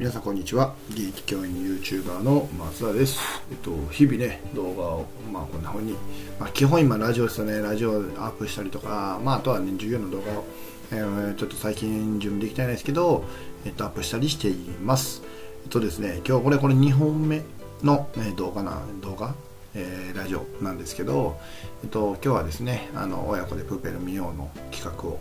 皆さんこんにちは。現役教員 YouTuber の松田です、えっと、日々ね動画を、まあ、こんな風に、まあ、基本今ラジオですよね。ラジオアップしたりとか、まあ、あとはね授業の動画を、えー、ちょっと最近準備できてないですけど、えっと、アップしたりしています。えっとですね今日これこれ2本目の、ね、動画な動画えー、ラジオなんですけど、えっと、今日はですねあの親子でプーペル見ようの企画を、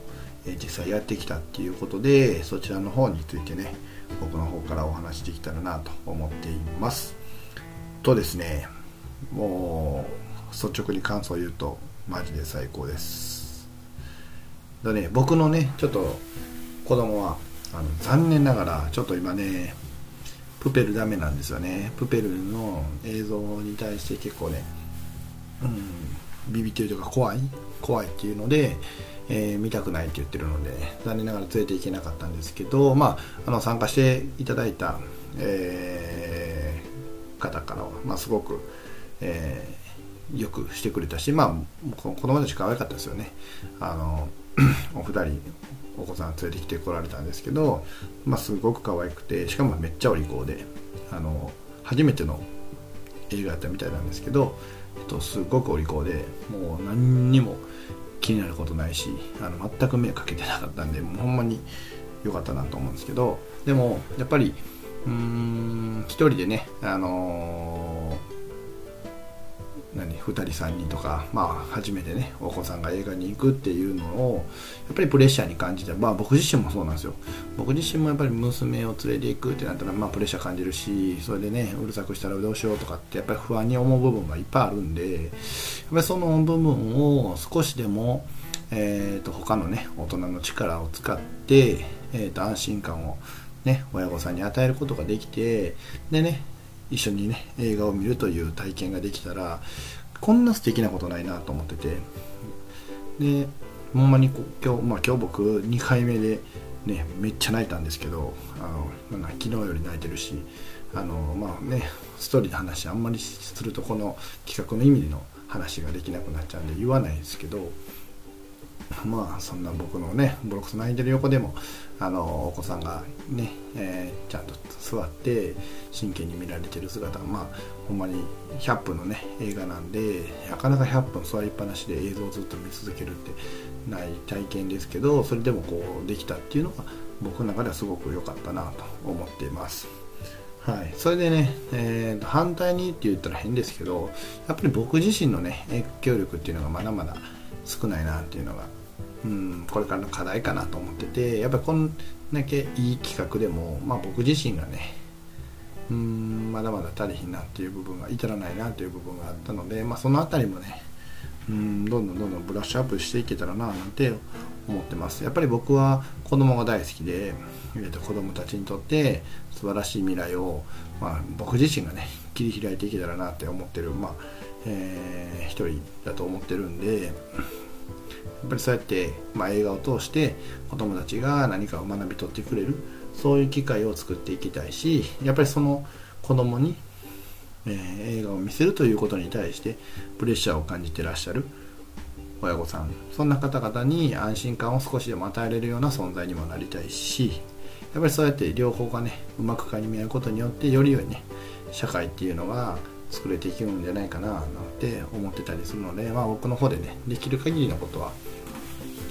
実際やってきたっていうことでそちらの方についてね僕の方からお話しできたらなと思っています。とですねもう率直に感想を言うとマジで最高です。だね僕のねちょっと子供はあの残念ながらちょっと今ねプペルダメなんですよね。プペルの映像に対して結構ねうんビビってるというか怖い怖いっていうのでえー、見たくないって言ってるので残念ながら連れて行けなかったんですけど、まあ、あの参加していただいた、えー、方からは、まあ、すごく、えー、よくしてくれたし、まあ、子供たち可愛かったですよね。あの お二人お子さん連れてきてこられたんですけど、まあ、すごく可愛くてしかもめっちゃお利口であの初めての映画やったみたいなんですけど、えっと、すごくお利口でもう何にも気になることないしあの全く目かけてなかったんでもうほんまに良かったなと思うんですけどでもやっぱりうーん一人でねあの何2人3人とか、まあ、初めてねお子さんが映画に行くっていうのをやっぱりプレッシャーに感じて、まあ、僕自身もそうなんですよ。僕自身もやっぱり娘を連れて行くってなったら、まあ、プレッシャー感じるしそれでねうるさくしたらどうしようとかってやっぱり不安に思う部分がいっぱいあるんでやっぱりその部分を少しでも、えーと、他のね大人の力を使って、えーと安心感をね、親御さんに与えることができてでね一緒にね映画を見るという体験ができたらこんな素敵なことないなと思ってて。でほんまに今日,、まあ、今日僕2回目でねめっちゃ泣いたんですけどあのなんか昨日より泣いてるしあのまあねストーリーの話あんまりするとこの企画の意味での話ができなくなっちゃうんで言わないですけどまあそんな僕のねブロクス泣いてる横でもあのお子さんがね、えー、ちゃんと座って真剣に見られてる姿がまあほんまに100分のね映画なんでなかなか100分座りっぱなしで映像をずっと見続けるってない体験ですけどそれでもこうできたっていうのが僕の中ではすごく良かったなと思っています。はい、それでね、えー、反対にって言ったら変ですけどやっぱり僕自身のね影響力っていうのがまだまだ少ないなっていうのがうんこれからの課題かなと思っててやっぱりこんだけいい企画でも、まあ、僕自身がねうんまだまだ足りひんなっていう部分が至らないなっていう部分があったので、まあ、その辺りもねうんどんどんどんどんブラッシュアップしていけたらななんて思ってます。やっぱり僕は子供が大好きで、えー、と子供たちにとって素晴らしい未来を、まあ、僕自身がね切り開いていけたらなって思ってる、まあえー、一人だと思ってるんでぱりそうやって、まあ、映画を通して子供たちが何かを学び取ってくれるそういう機会を作っていきたいしやっぱりその子供に、えー、映画を見せるということに対してプレッシャーを感じてらっしゃる親御さんそんな方々に安心感を少しでも与えれるような存在にもなりたいしやっぱりそうやって両方がねうまくかみ合うことによってより良いね社会っていうのが作れていくんじゃないかななんて思ってたりするので、まあ、僕の方でねできる限りのことは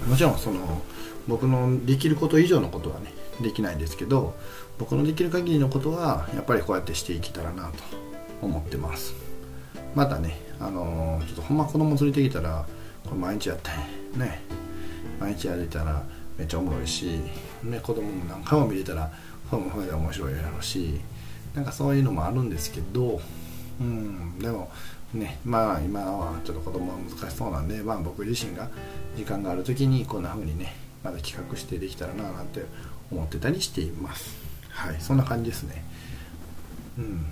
もちろんその僕のできること以上のことはねできないんですけど僕のできる限りのことはやっぱりこうやってしていけたらなと思ってます。またねあの、ちょっとほんま子供連れてきたらこれ毎日やったんね。毎日やれたらめっちゃおもろいし、ね、子供も何回も見れたらほんまほんで面白いやろうしなんかそういうのもあるんですけどうんでもねまあ今はちょっと子供は難しそうなんで、まあ、僕自身が時間がある時にこんな風にねまだ企画してできたらななんて思ってたりしています。はいそんな感じですね。うん。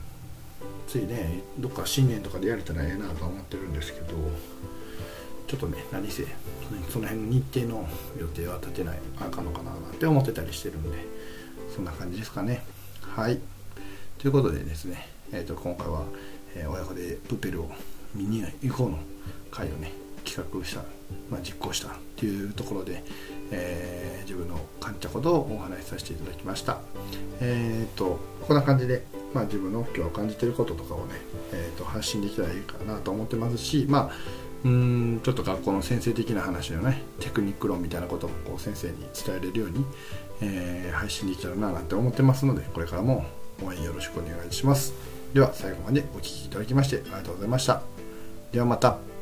ついねどっか新年とかでやれたらええなと思ってるんですけどちょっとね何せその辺の日程の予定は立てないあかんのかななんて思ってたりしてるんでそんな感じですかね。はい。ということでですね、えー、と今回はえ、親子でプペルを見に行こうの会をね企画した、まあ、実行したっていうところで、えー、自分の感じたことをお話しさせていただきました。えっ、とこんな感じで、まあ、自分の今日感じてることとかをね、えーと、発信できたらいいかなと思ってますしまあうんちょっと学校の先生的な話のねテクニック論みたいなことをこう先生に伝えれるように、えー、配信できたらななんて思ってますのでこれからも応援よろしくお願いします。では最後までお聴きいただきましてありがとうございました。ではまた。